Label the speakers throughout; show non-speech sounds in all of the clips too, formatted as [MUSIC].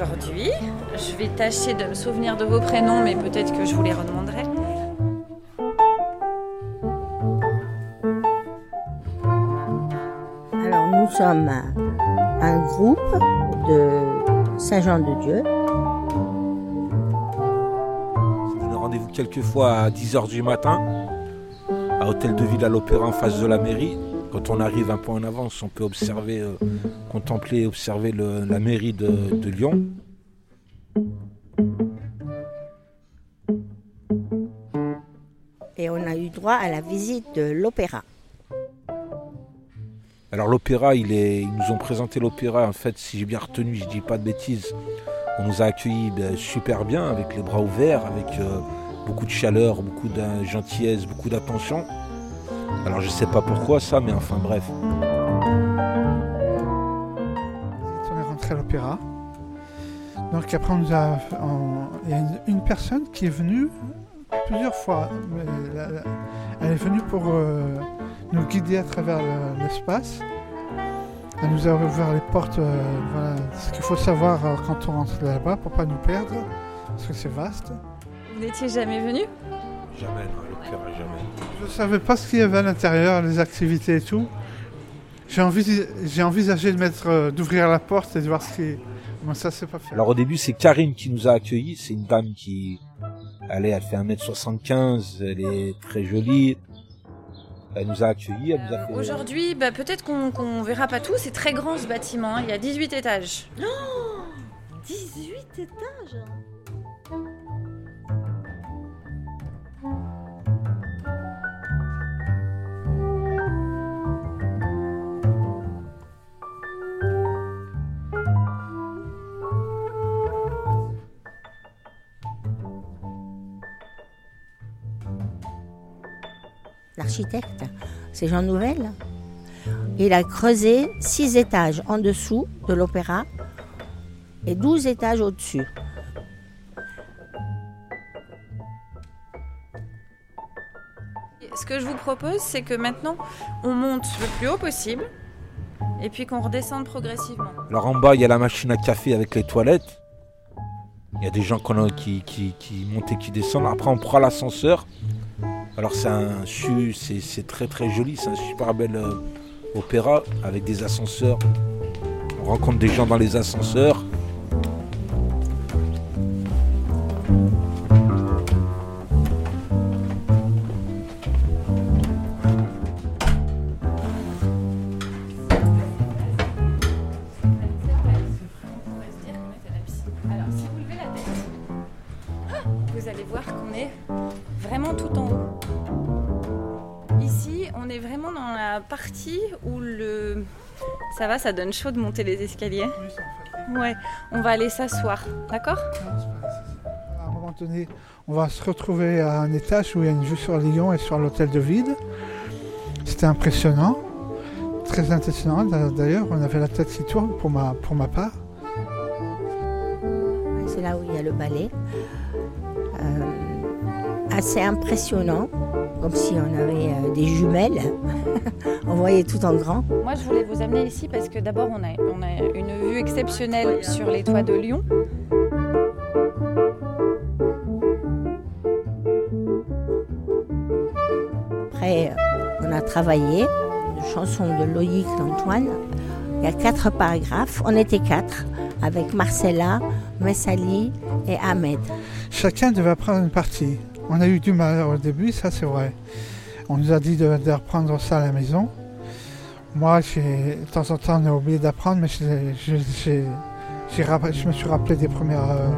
Speaker 1: aujourd'hui. Je vais tâcher de me souvenir de vos prénoms, mais peut-être que je vous les redemanderai.
Speaker 2: Alors nous sommes un groupe de Saint-Jean-de-Dieu.
Speaker 3: On a rendez-vous quelques fois à 10h du matin, à Hôtel de Ville à l'Opéra en face de la mairie. Quand on arrive un peu en avance, on peut observer, euh, contempler, observer le- la mairie de, de Lyon.
Speaker 2: Et on a eu droit à la visite de l'opéra.
Speaker 3: Alors l'opéra, il est, ils nous ont présenté l'opéra. En fait, si j'ai bien retenu, je dis pas de bêtises, on nous a accueillis ben, super bien, avec les bras ouverts, avec euh, beaucoup de chaleur, beaucoup de gentillesse, beaucoup d'attention. Alors je sais pas pourquoi ça, mais enfin bref.
Speaker 4: On est rentré à l'opéra. Donc après, on nous a, on- il y a une, une personne qui est venue plusieurs fois. elle est venue pour euh, nous guider à travers le- l'espace. Elle nous a ouvert les portes, euh, voilà, ce qu'il faut savoir euh, quand on rentre là-bas pour pas nous perdre, parce que c'est vaste.
Speaker 1: Vous n'étiez jamais venu?
Speaker 3: Jamais, non, jamais.
Speaker 4: Je ne savais pas ce qu'il y avait à l'intérieur, les activités et tout. J'ai envisagé de mettre, euh, d'ouvrir la porte et de voir ce qui. Bon, ça, c'est pas fait.
Speaker 3: Alors au début, c'est Karine qui nous a accueillis. C'est une dame qui, elle, est, elle fait 1m75, elle est très jolie. Elle nous a accueillis, elle nous a fait...
Speaker 1: Aujourd'hui, bah, peut-être qu'on qu'on verra pas tout. C'est très grand ce bâtiment. hein. Il y a 18 étages.
Speaker 2: 18 étages L'architecte, c'est Jean Nouvel. Il a creusé 6 étages en dessous de l'opéra et 12 étages au-dessus.
Speaker 1: Ce que je vous propose, c'est que maintenant, on monte le plus haut possible et puis qu'on redescende progressivement.
Speaker 3: Alors en bas, il y a la machine à café avec les toilettes. Il y a des gens qui, qui montent et qui descendent. Après, on prend l'ascenseur. Alors c'est un c'est très très joli, c'est un super bel euh, opéra avec des ascenseurs. On rencontre des gens dans les ascenseurs.
Speaker 1: Ça donne chaud de monter les escaliers. Ouais, on va aller s'asseoir, d'accord
Speaker 4: À un moment donné, on va se retrouver à un étage où il y a une vue sur Lyon et sur l'hôtel de ville. C'était impressionnant, très impressionnant. D'a- D'ailleurs, on avait la tête qui tourne pour ma, pour ma part.
Speaker 2: C'est là où il y a le ballet. Euh, assez impressionnant, comme si on avait euh, des jumelles. [LAUGHS] on voyait tout en grand.
Speaker 1: Moi, je voulais vous amener ici parce que d'abord, on a, on a une vue exceptionnelle sur les toits de Lyon.
Speaker 2: Après, on a travaillé une chanson de Loïc d'Antoine. Il y a quatre paragraphes. On était quatre, avec Marcella, Messali et Ahmed.
Speaker 4: Chacun devait apprendre une partie. On a eu du mal au début, ça c'est vrai. On nous a dit de, reprendre ça à la maison. Moi, de temps en temps, on a oublié d'apprendre, mais je me suis rappelé des premières. euh,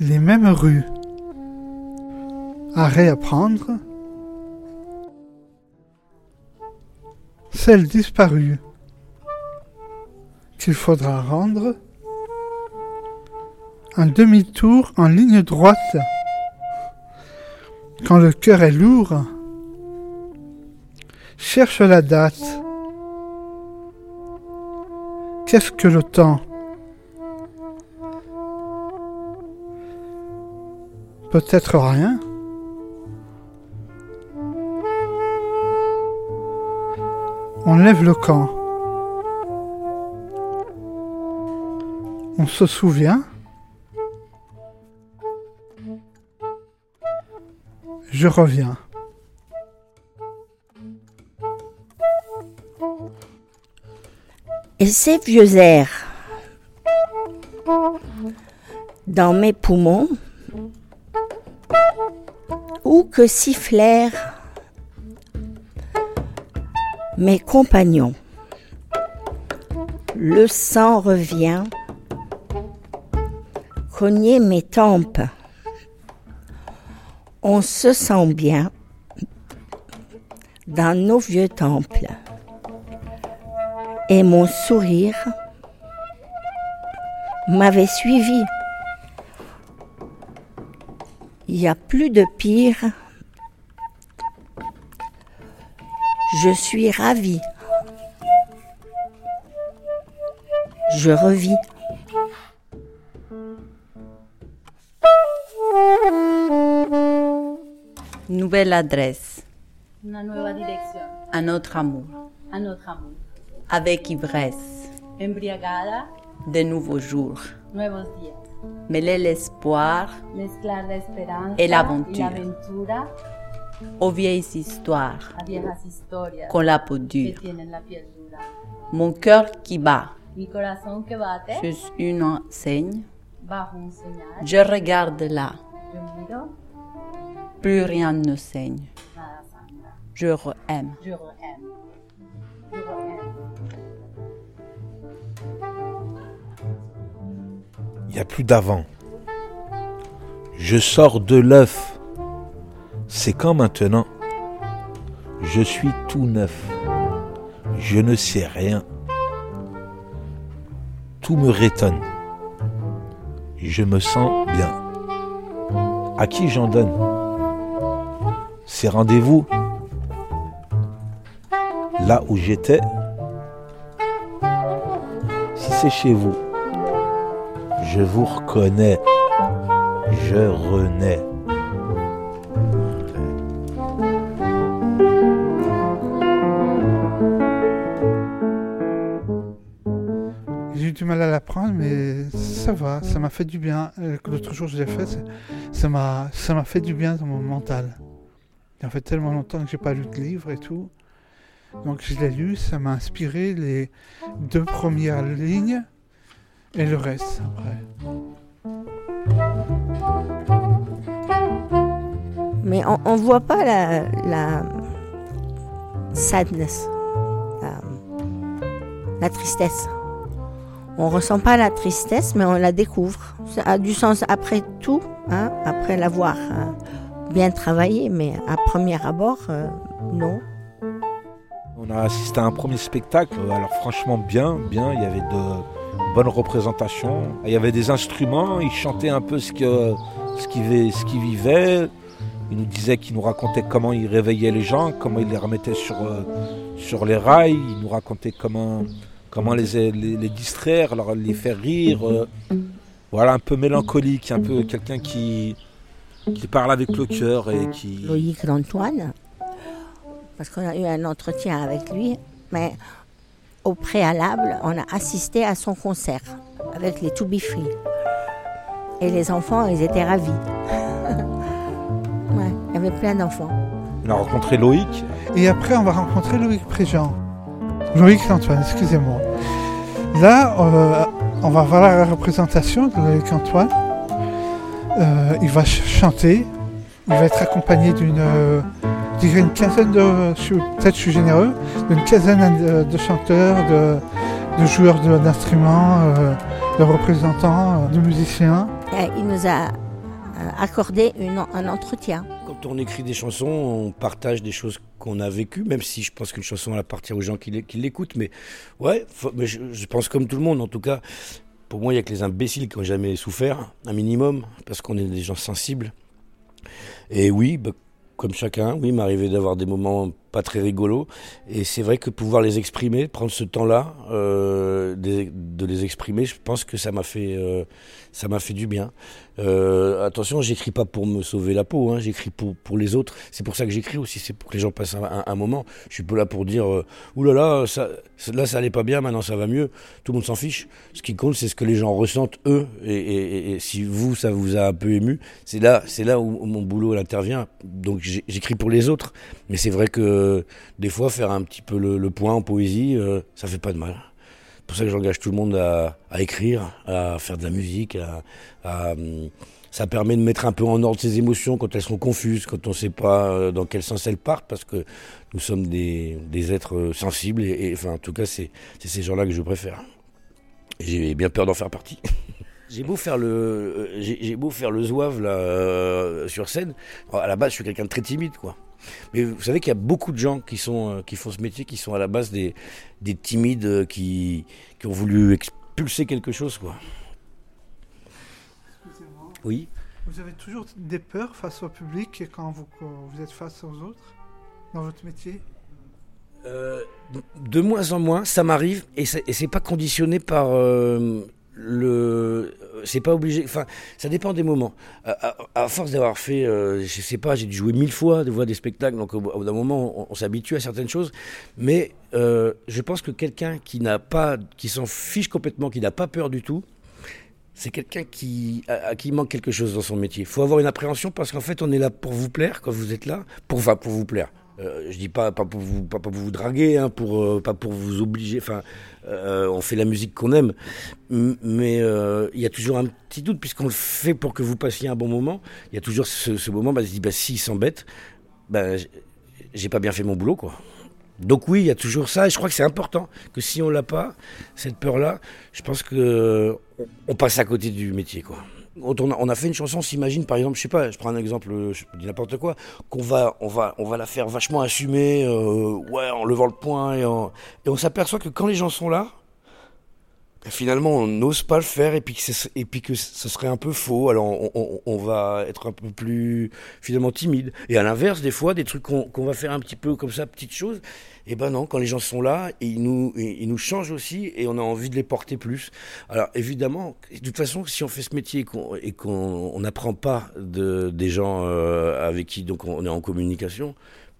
Speaker 4: Les mêmes rues à réapprendre. Celles disparues qu'il faudra rendre. Un demi-tour en ligne droite. Quand le cœur est lourd, cherche la date. Qu'est-ce que le temps? Peut-être rien. On lève le camp. On se souvient. Je reviens.
Speaker 2: Et ces vieux airs dans mes poumons, ou que sifflèrent mes compagnons. Le sang revient cogner mes tempes. On se sent bien dans nos vieux temples. Et mon sourire m'avait suivi. Il n'y a plus de pire. Je suis ravie. Je revis.
Speaker 5: Nouvelle adresse.
Speaker 6: Una nueva dirección.
Speaker 5: À notre amour.
Speaker 6: A notre amour.
Speaker 5: Avec ivresse.
Speaker 6: Embriagada.
Speaker 5: De nouveaux jours.
Speaker 6: Nuevos días.
Speaker 5: Mêler l'espoir. Et l'aventure. aux vieilles histoires con la peau dure. Mon cœur qui bat sur une enseigne. Je regarde là. Plus rien ne saigne.
Speaker 6: nada sangra.
Speaker 5: Je re-aime.
Speaker 6: Je re-aime. Je re-aime.
Speaker 3: Il n'y a plus d'avant. Je sors de l'œuf. C'est quand maintenant? Je suis tout neuf. Je ne sais rien. Tout me rétonne. Je me sens bien. À qui j'en donne? Ces rendez-vous Là où j'étais Si c'est chez vous, je vous reconnais. Je renais.
Speaker 4: J'ai eu du mal à l'apprendre, mais ça va, ça m'a fait du bien. Euh, L'autre jour, je l'ai fait, ça- m'a fait du bien dans mon mental. Ça fait tellement longtemps que j'ai pas lu de livre et tout. Donc je l'ai lu, ça m'a inspiré les deux premières lignes et le reste après.
Speaker 2: Mais on, on voit pas la, sadness, la, tristesse. On ressent pas la tristesse, mais on la découvre. Ça a du sens après tout, hein, après l'avoir euh, bien travaillé, mais à premier abord, euh, non.
Speaker 3: On a assisté à un premier spectacle, alors franchement bien, bien, il y avait de bonnes représentations, il y avait des instruments, ils chantaient un peu ce que ce qu'ils ce qu'ils vivaient, ils nous disaient qu'ils nous racontaient comment ils réveillaient les gens, comment ils les remettaient sur, euh, sur les rails, ils nous racontaient comment, les, distraire, les faire rire, euh, voilà, un peu mélancolique, un peu quelqu'un qui, qui parle avec le cœur et qui...
Speaker 2: Loïc d'Antoine, parce qu'on a eu un entretien avec lui, mais au préalable, on a assisté à son concert avec les To Be Free. Et les enfants, ils étaient ravis. [LAUGHS] ouais, il y avait plein d'enfants.
Speaker 3: On a rencontré Loïc,
Speaker 4: Et après, on va rencontrer Loïc Préjean. Loïc Antoine, excusez-moi. Là, euh, on va voir la représentation de Loïc Antoine. Euh, il va ch- chanter. Il va être accompagné d'une, euh, une quinzaine de, peut-être je suis généreux, d'une quinzaine de, de chanteurs, de, de joueurs de- d'instruments, euh, de représentants, euh, de musiciens.
Speaker 2: Et il nous a accordé une- un entretien.
Speaker 7: Quand on écrit des chansons, on partage des choses qu'on a vécues, même si je pense qu'une chanson elle appartient aux gens qui l'é- qui l'écoutent. Mais ouais, faut- mais je, je pense comme tout le monde. En tout cas, pour moi, il n'y a que les imbéciles qui n'ont jamais souffert, un minimum, parce qu'on est des gens sensibles. Et oui, bah, comme chacun, oui, m'arrivait d'avoir des moments pas très rigolos. Et c'est vrai que pouvoir les exprimer, prendre ce temps-là, euh, de, les exprimer, je pense que ça m'a fait, euh, fait du bien. Euh, attention, j'écris pas pour me sauver la peau, hein, j'écris pour, pour les autres. C'est pour ça que j'écris aussi, c'est pour que les gens passent un, moment. Je suis pas là pour dire, euh, oulala, là, ça, là ça allait pas bien, maintenant ça va mieux. Tout le monde s'en fiche. Ce qui compte, c'est ce que les gens ressentent eux. Et, si vous, ça vous a un peu ému, c'est là, là où, mon boulot intervient. Donc j'écris pour les autres. Mais c'est vrai que des fois, faire un petit peu le, point en poésie, euh, ça fait pas de mal. C'est pour ça que j'engage tout le monde à, écrire, à faire de la musique. Hum, ça permet de mettre un peu en ordre ses émotions quand elles sont confuses, quand on ne sait pas euh, dans quel sens elles partent, parce que nous sommes des, êtres euh, sensibles. Et, enfin, en tout cas, c'est ces gens-là que je préfère. J'ai bien peur d'en faire partie. [LAUGHS] J'ai beau faire le, euh, j'ai zouave là euh, sur scène. À la base, je suis quelqu'un de très timide, quoi. Mais vous savez qu'il y a beaucoup de gens qui sont euh, qui font ce métier, qui sont à la base des des timides euh, qui qui ont voulu expulser quelque chose, quoi.
Speaker 4: Excusez-moi.
Speaker 7: Oui.
Speaker 4: Vous avez toujours des peurs face au public quand vous, vous êtes face aux autres dans votre métier?
Speaker 7: Euh, de moins en moins, ça m'arrive et c'est et c'est pas conditionné par euh, C'est pas obligé. Enfin, ça dépend des moments. À, force d'avoir fait, euh, je sais pas, j'ai dû jouer mille fois, de voir des spectacles, donc au, bout d'un moment, on, s'habitue à certaines choses. Mais euh, je pense que quelqu'un qui n'a pas, qui s'en fiche complètement, qui n'a pas peur du tout. C'est quelqu'un qui, à, à qui manque quelque chose dans son métier. Il faut avoir une appréhension parce qu'en fait, on est là pour vous plaire quand vous êtes là, pour, enfin, pour vous plaire. Euh, je dis pas, pas pour vous, pas, pour vous draguer, hein, pour, euh, pas pour vous obliger. Enfin, euh, on fait la musique qu'on aime, mais il y a toujours un petit doute puisqu'on le fait pour que vous passiez un bon moment. Il y a toujours ce, ce moment, bah, je dis, bah, s'il s'embête, bah, j'ai pas bien fait mon boulot, quoi. Donc oui, il y a toujours ça, et je crois que c'est important que si on l'a pas, cette peur-là, je pense que on passe à côté du métier, quoi. On a, fait une chanson, on s'imagine par exemple, je sais pas, je prends un exemple, euh, je dis n'importe quoi, qu'on va, on va, on va la faire vachement assumer, euh, ouais, en levant le poing, et, en- et on s'aperçoit que quand les gens sont là, finalement, on n'ose pas le faire, et puis que, et puis que ce serait un peu faux. Alors, on, va être un peu plus finalement timide. Et à l'inverse, des fois, des trucs qu'on qu'on va faire un petit peu comme ça, petites choses, et ben non, quand les gens sont là, ils nous, ils nous changent aussi, et on a envie de les porter plus. Alors évidemment, de toute façon, si on fait ce métier et qu'on on n'apprend pas de, des gens euh, avec qui donc on est en communication,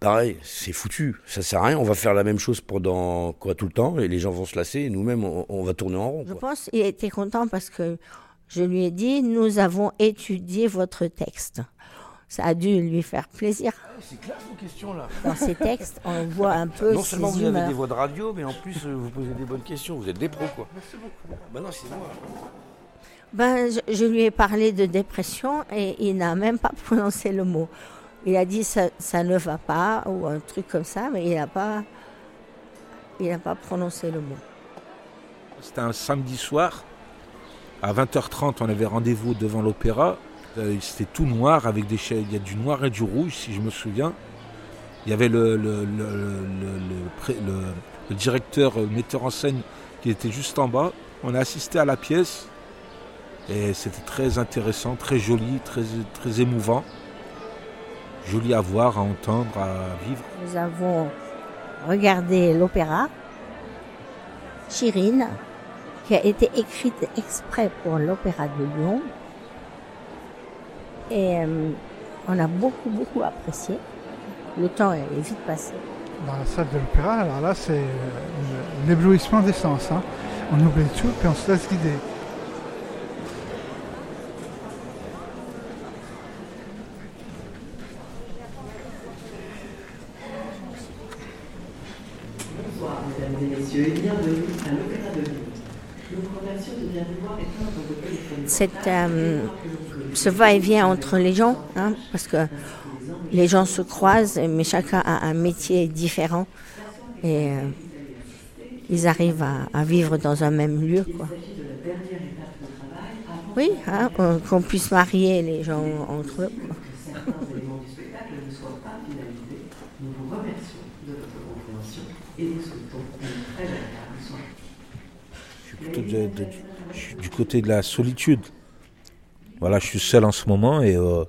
Speaker 7: pareil, c'est foutu. Ça sert à rien. On va faire la même chose pendant quoi tout le temps et les gens vont se lasser et nous-mêmes on, on va tourner en rond.
Speaker 2: Je
Speaker 7: quoi.
Speaker 2: pense qu'il était content parce que je lui ai dit nous avons étudié votre texte. Ça a dû lui faire plaisir.
Speaker 7: C'est clair vos questions là.
Speaker 2: Dans ces textes, on [LAUGHS] voit un peu
Speaker 7: Non
Speaker 2: ses
Speaker 7: seulement vous avez des voix de radio, mais en plus euh, vous posez des bonnes questions. Vous êtes des pros quoi. Merci beaucoup. Bah non, c'est moi.
Speaker 2: Ben, je, je lui ai parlé de dépression et il n'a même pas [LAUGHS] prononcé le mot. Il a dit ça, ne va pas ou un truc comme ça, mais il n'a pas, il prononcé le mot.
Speaker 3: C'était un samedi soir. À 20h30, on avait rendez-vous devant l'opéra. Euh, C'était tout noir avec des. Il y a du noir et du rouge, si je me souviens. Il y avait le, le, le, directeur euh, metteur en scène qui était juste en bas. On a assisté à la pièce et c'était très intéressant, très joli, très émouvant. Joli à voir, à entendre, à vivre.
Speaker 2: Nous avons regardé l'opéra Chirine, qui a été écrite exprès pour l'opéra de Lyon. Et euh, on a beaucoup, beaucoup apprécié. Le temps est vite passé.
Speaker 4: Dans la salle de l'opéra, alors là, c'est euh, l'éblouissement des sens. hein. On oublie tout, puis on se laisse guider.
Speaker 8: Bonsoir, mesdames et messieurs, et bienvenue à l'Opéra de Lyon. Nous vous remercions de bien vouloir éteindre vos téléphones.
Speaker 2: Cette, euh, ce va-et-vient entre les gens, hein, parce que les gens se croisent, mais chacun a un métier différent. Et euh, ils arrivent à, vivre dans un même lieu. Quoi. Oui, hein, qu'on- puisse marier les gens entre eux.
Speaker 3: Côté de la solitude. Voilà, je suis seul en ce moment et euh,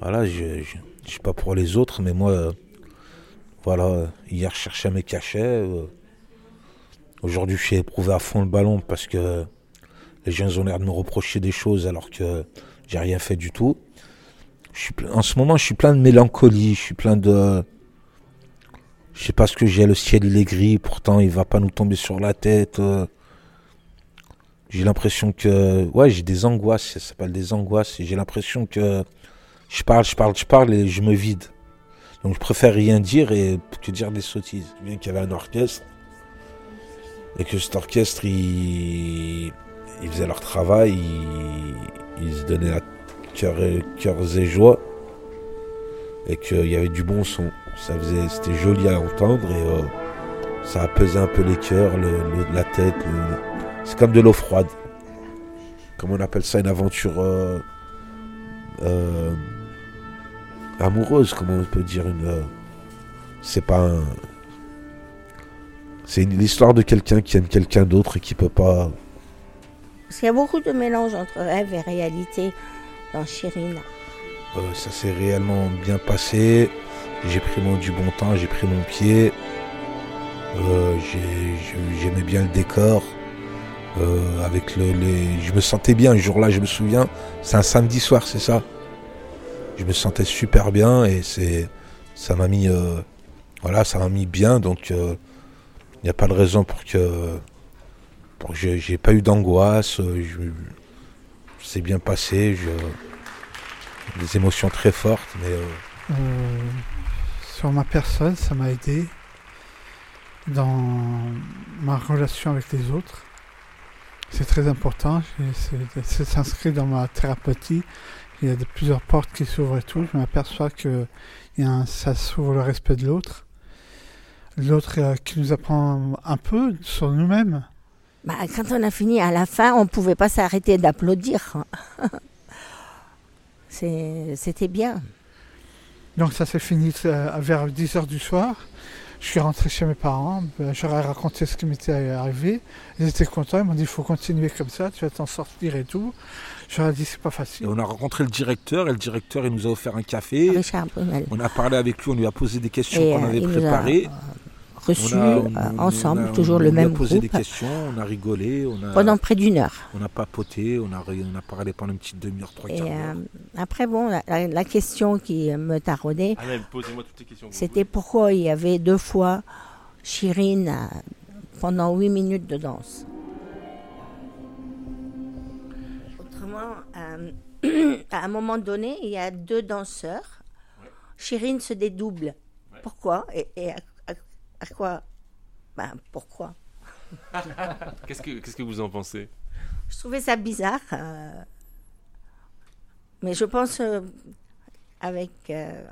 Speaker 3: voilà, je, je sais pas pour les autres, mais moi, euh, Voilà, hier je cherchais mes cachets. euh. Aujourd'hui suis éprouvé à fond le ballon parce que les gens ont l'air de me reprocher des choses alors que j'ai rien fait du tout. Je suis en ce moment je suis plein de mélancolie, je suis plein de... Je sais pas ce que j'ai, le ciel il est gris, pourtant il va pas nous tomber sur la tête. J'ai l'impression que... Ouais, j'ai des angoisses, ça s'appelle des angoisses, j'ai l'impression que je parle, je parle, je parle et je me vide. Donc je préfère rien dire et que dire des sottises. Viens qu'il y avait un orchestre et que cet orchestre, il, il faisait leur travail, il, il se donnait à cœur et, cœurs et joie et qu'il y avait du bon son. Ça faisait, c'était joli à entendre et euh, ça apaisait un peu les cœurs, le, la tête. C'est comme de l'eau froide. Comme on appelle ça une aventure euh, euh, amoureuse, comment on peut dire une. euh, c'est pas un. C'est l'histoire de quelqu'un qui aime quelqu'un d'autre et qui peut pas.
Speaker 2: Parce qu'il y a beaucoup de mélange entre rêve et réalité dans Chirine.
Speaker 3: Euh, ça s'est réellement bien passé. J'ai pris mon du bon temps, j'ai pris mon pied. J'ai- j'ai- J'aimais bien le décor. Euh, avec le, les... Je me sentais bien ce jour-là, je me souviens. C'est un samedi soir, c'est ça Je me sentais super bien et c'est ça m'a mis euh, voilà, ça m'a mis bien donc il n'y a pas de raison pour que pour que j'ai pas eu d'angoisse, euh, c'est bien passé, je des émotions très fortes mais euh,
Speaker 4: Euh, sur ma personne, ça m'a aidé dans ma relation avec les autres. C'est très important. C'est s'inscrit dans ma thérapeutie. Il y a de, plusieurs portes qui s'ouvrent et tout. Je m'aperçois que il y a un- ça s'ouvre le respect de l'autre. L'autre euh, qui nous apprend un peu sur nous-mêmes.
Speaker 2: Bah, quand on a fini à la fin, on ne pouvait pas s'arrêter d'applaudir. [LAUGHS] C'est- C'était bien.
Speaker 4: Donc ça s'est fini euh, vers 10h du soir. Je suis rentré chez mes parents, ben, je leur ai raconté ce qui m'était arrivé. Ils étaient contents, ils m'ont dit il faut continuer comme ça, tu vas t'en sortir et tout. Je leur ai dit c'est pas
Speaker 3: et
Speaker 4: facile.
Speaker 3: on a rencontré le directeur et le directeur il nous a offert un café.
Speaker 2: Richard Brunel.
Speaker 3: On a parlé avec lui, on lui a posé des questions
Speaker 2: Et
Speaker 3: qu'on
Speaker 2: euh,
Speaker 3: avait
Speaker 2: a
Speaker 3: préparées.
Speaker 2: euh, reçus
Speaker 3: On a-
Speaker 2: euh,
Speaker 3: on-
Speaker 2: ensemble,
Speaker 3: on a-
Speaker 2: toujours
Speaker 3: on
Speaker 2: le
Speaker 3: lui a
Speaker 2: même
Speaker 3: posé des
Speaker 2: groupe,
Speaker 3: questions, on a rigolé, on a,
Speaker 2: pendant près d'une heure.
Speaker 3: on a papoté, on a, on a parlé pendant une petite demi-heure, trois quarts
Speaker 2: euh,
Speaker 3: d'heure.
Speaker 2: après, bon, la, question qui me taraudait,
Speaker 9: vous
Speaker 2: c'était pourquoi il y avait deux fois Chirine euh, pendant huit minutes de danse. Autrement, euh, [CLEARS THROAT] à un moment donné, il y a deux danseurs. Chirine se dédouble. Pourquoi? Et, et à, quoi? Ben, pourquoi? [LAUGHS]
Speaker 9: Qu'est-ce que qu'est-ce que vous en pensez?
Speaker 2: Je trouvais ça bizarre. euh, mais je pense euh, avec. euh,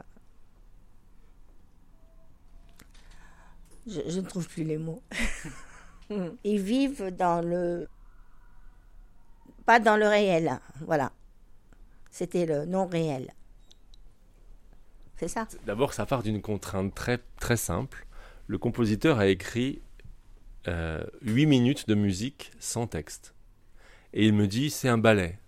Speaker 2: je, je ne trouve plus les mots. [LAUGHS] Ils vivent dans le. Pas dans le réel. hein, Voilà. C'était le non réel. C'est ça?
Speaker 9: D'abord, ça part d'une contrainte très très simple. Le compositeur a écrit euh, 8 minutes de musique sans texte. Et il me dit, c'est un ballet.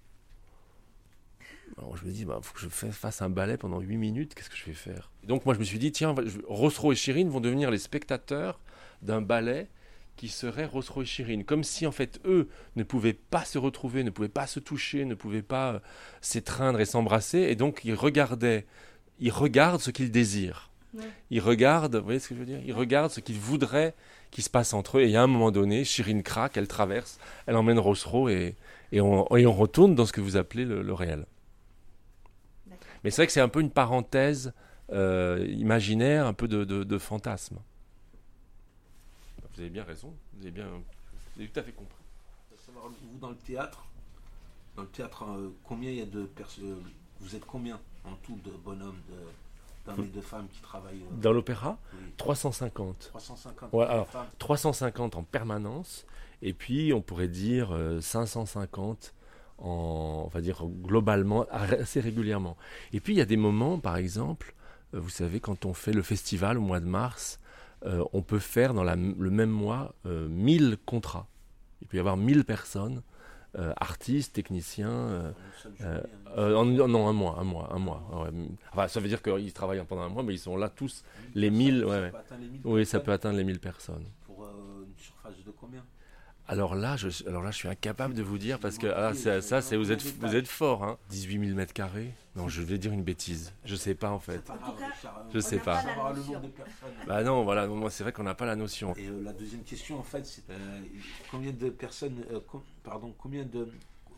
Speaker 9: Alors je me dis, bah, faut que je fa- fasse un ballet pendant 8 minutes, qu'est-ce que je vais faire? Donc moi je me suis dit, tiens, Rosro et Chirine vont devenir les spectateurs d'un ballet qui serait Rosro et Chirine. Comme si en fait eux ne pouvaient pas se retrouver, ne pouvaient pas se toucher, ne pouvaient pas euh, s'étreindre et s'embrasser. Et donc ils regardaient, ils regardent ce qu'ils désirent. Ils regardent, vous voyez ce que je veux dire? Ils regardent ce qu'ils voudraient qu'il se passe entre eux. Et a un moment donné, Chirine craque, elle traverse, elle emmène Rosro et, et, on, et on retourne dans ce que vous appelez le, le réel. Mais c'est vrai que c'est un peu une parenthèse euh, imaginaire, un peu de, de- de fantasme. Vous avez bien raison, vous avez bien, vous avez tout à fait compris.
Speaker 3: Vous dans le théâtre, dans le théâtre, euh, combien il y a de personnes Vous êtes combien en tout de bonhommes, de- d'hommes et de femmes qui travaillent euh,
Speaker 9: Dans l'opéra,
Speaker 3: oui,
Speaker 9: 350.
Speaker 3: 350
Speaker 9: Ouais, alors,
Speaker 3: femmes.
Speaker 9: 350 en permanence, et puis on pourrait dire euh, 550 en, on va dire globalement, assez régulièrement. Et puis il y a des moments, par exemple, euh, vous savez, quand on fait le festival au mois de mars, euh, on peut faire dans la- le même mois euh, 1000 contrats. Il peut y avoir 1000 personnes euh, artistes, techniciens. euh, euh, euh, en- non, un mois, un mois, un mois. ouais. Enfin, ça veut dire qu'ils travaillent pendant un mois, mais ils sont là tous, les 1000. ouais, ouais. Oui, ça peut atteindre les 1000 personnes.
Speaker 3: Pour euh, une surface de combien?
Speaker 9: Alors là, je, alors là, je suis incapable de vous dire parce que ah, c'est- ça, c'est vous êtes, vous êtes fort, hein. 18 000 mètres carrés. Non, je vais dire une bêtise. Je sais pas en fait. Je sais pas. Bah non, voilà. Moi, c'est vrai qu'on n'a pas la notion.
Speaker 3: Et euh, la deuxième question, en fait, c'est euh, combien de personnes, euh, com- pardon, combien de,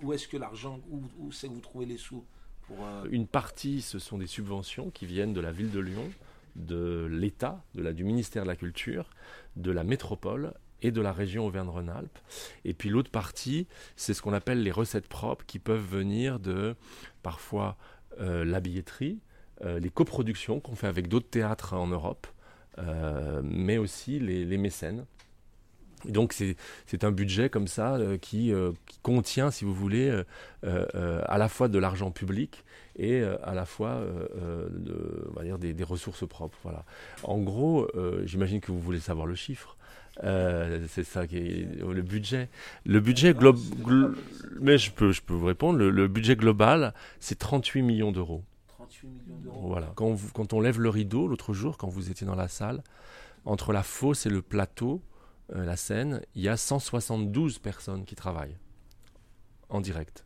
Speaker 3: où est-ce que l'argent, où, où c'est que vous trouvez les sous pour euh,
Speaker 9: Une partie, ce sont des subventions qui viennent de la ville de Lyon, de l'État, de la, du ministère de la Culture, de la métropole et de la région Auvergne-Rhône-Alpes. Et puis l'autre partie, c'est ce qu'on appelle les recettes propres qui peuvent venir de parfois euh, la billetterie, euh, les coproductions qu'on fait avec d'autres théâtres en Europe, euh, mais aussi les, mécènes. Donc c'est un budget comme ça euh, qui, qui contient, si vous voulez, à la fois de l'argent public et à la fois on va dire des, des ressources propres. Voilà. En gros, j'imagine que vous voulez savoir le chiffre. Euh, c'est ça qui est le budget. Le budget global, mais je peux, je peux vous répondre. Le, le budget global, c'est 38 millions d'euros.
Speaker 3: 38 millions d'euros
Speaker 9: Voilà. Quand, vous- quand on lève le rideau, l'autre jour, quand vous étiez dans la salle, entre la fosse et le plateau, euh, la scène, il y a 172 personnes qui travaillent en direct.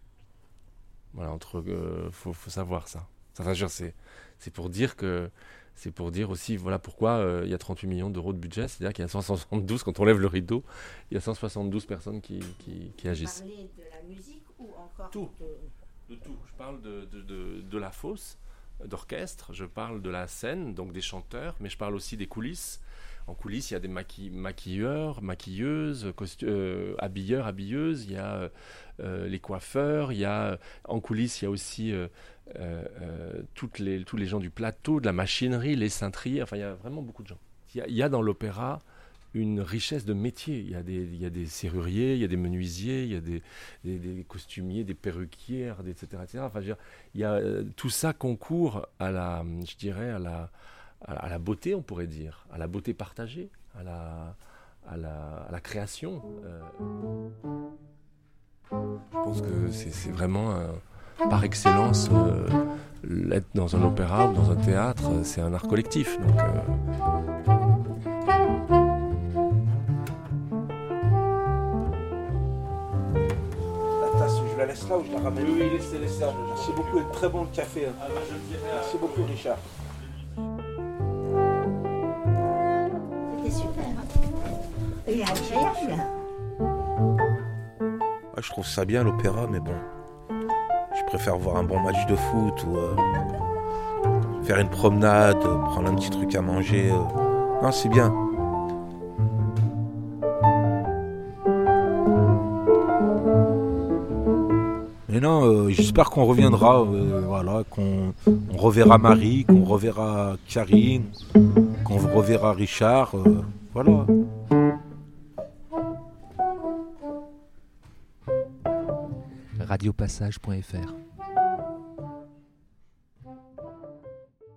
Speaker 9: Voilà, entre, euh, faut, faut savoir ça. Ça, c'est pour dire que, c'est pour dire aussi, voilà pourquoi euh, il y a 38 millions d'euros de budget, c'est-à-dire qu'il y a 172, quand on lève le rideau, il y a 172 personnes qui, qui, qui agissent.
Speaker 2: Parler de la musique ou encore
Speaker 9: Tout. De tout. Je parle de, de, de, de la fosse, d'orchestre, je parle de la scène, donc des chanteurs, mais je parle aussi des coulisses. En coulisses, il y a des maqui- maquilleurs, maquilleuses, euh, habilleurs, habilleuses, il y a euh, les coiffeurs, il y a en coulisses, il y a aussi toutes les, tous les gens du plateau, de la machinerie, les cintriers, enfin il y a vraiment beaucoup de gens. Il y a, dans l'opéra une richesse de métiers. Il y, a des, il y a des serruriers, il y a des menuisiers, il y a des, des, costumiers, des perruquiers, des- etc. etc. Enfin, dire, il y a, euh, tout ça concourt à la, je dirais, à la, à la- beauté, on pourrait dire, à la beauté partagée, à la, à la, à la création. euh. Je pense que c'est vraiment, un- par excellence, euh, être dans un opéra ou dans un théâtre, euh, c'est un art collectif. Donc, euh,
Speaker 3: La tasse, je la laisse là ou je la ramène? Oui, oui, laissez, laissez. Merci beaucoup, et très bon le café. hein. Merci beaucoup, Richard.
Speaker 2: C'était super. hein. Et agréable.
Speaker 3: Ah, je trouve ça bien l'opéra, mais bon. Je préfère voir un bon match de foot ou euh, faire une promenade, prendre un petit truc à manger. euh. Non, c'est bien. Mais non, euh, j'espère qu'on reviendra, voilà, qu'on on reverra Marie, qu'on reverra Karine, qu'on reverra Richard, voilà.
Speaker 10: radiopassage.fr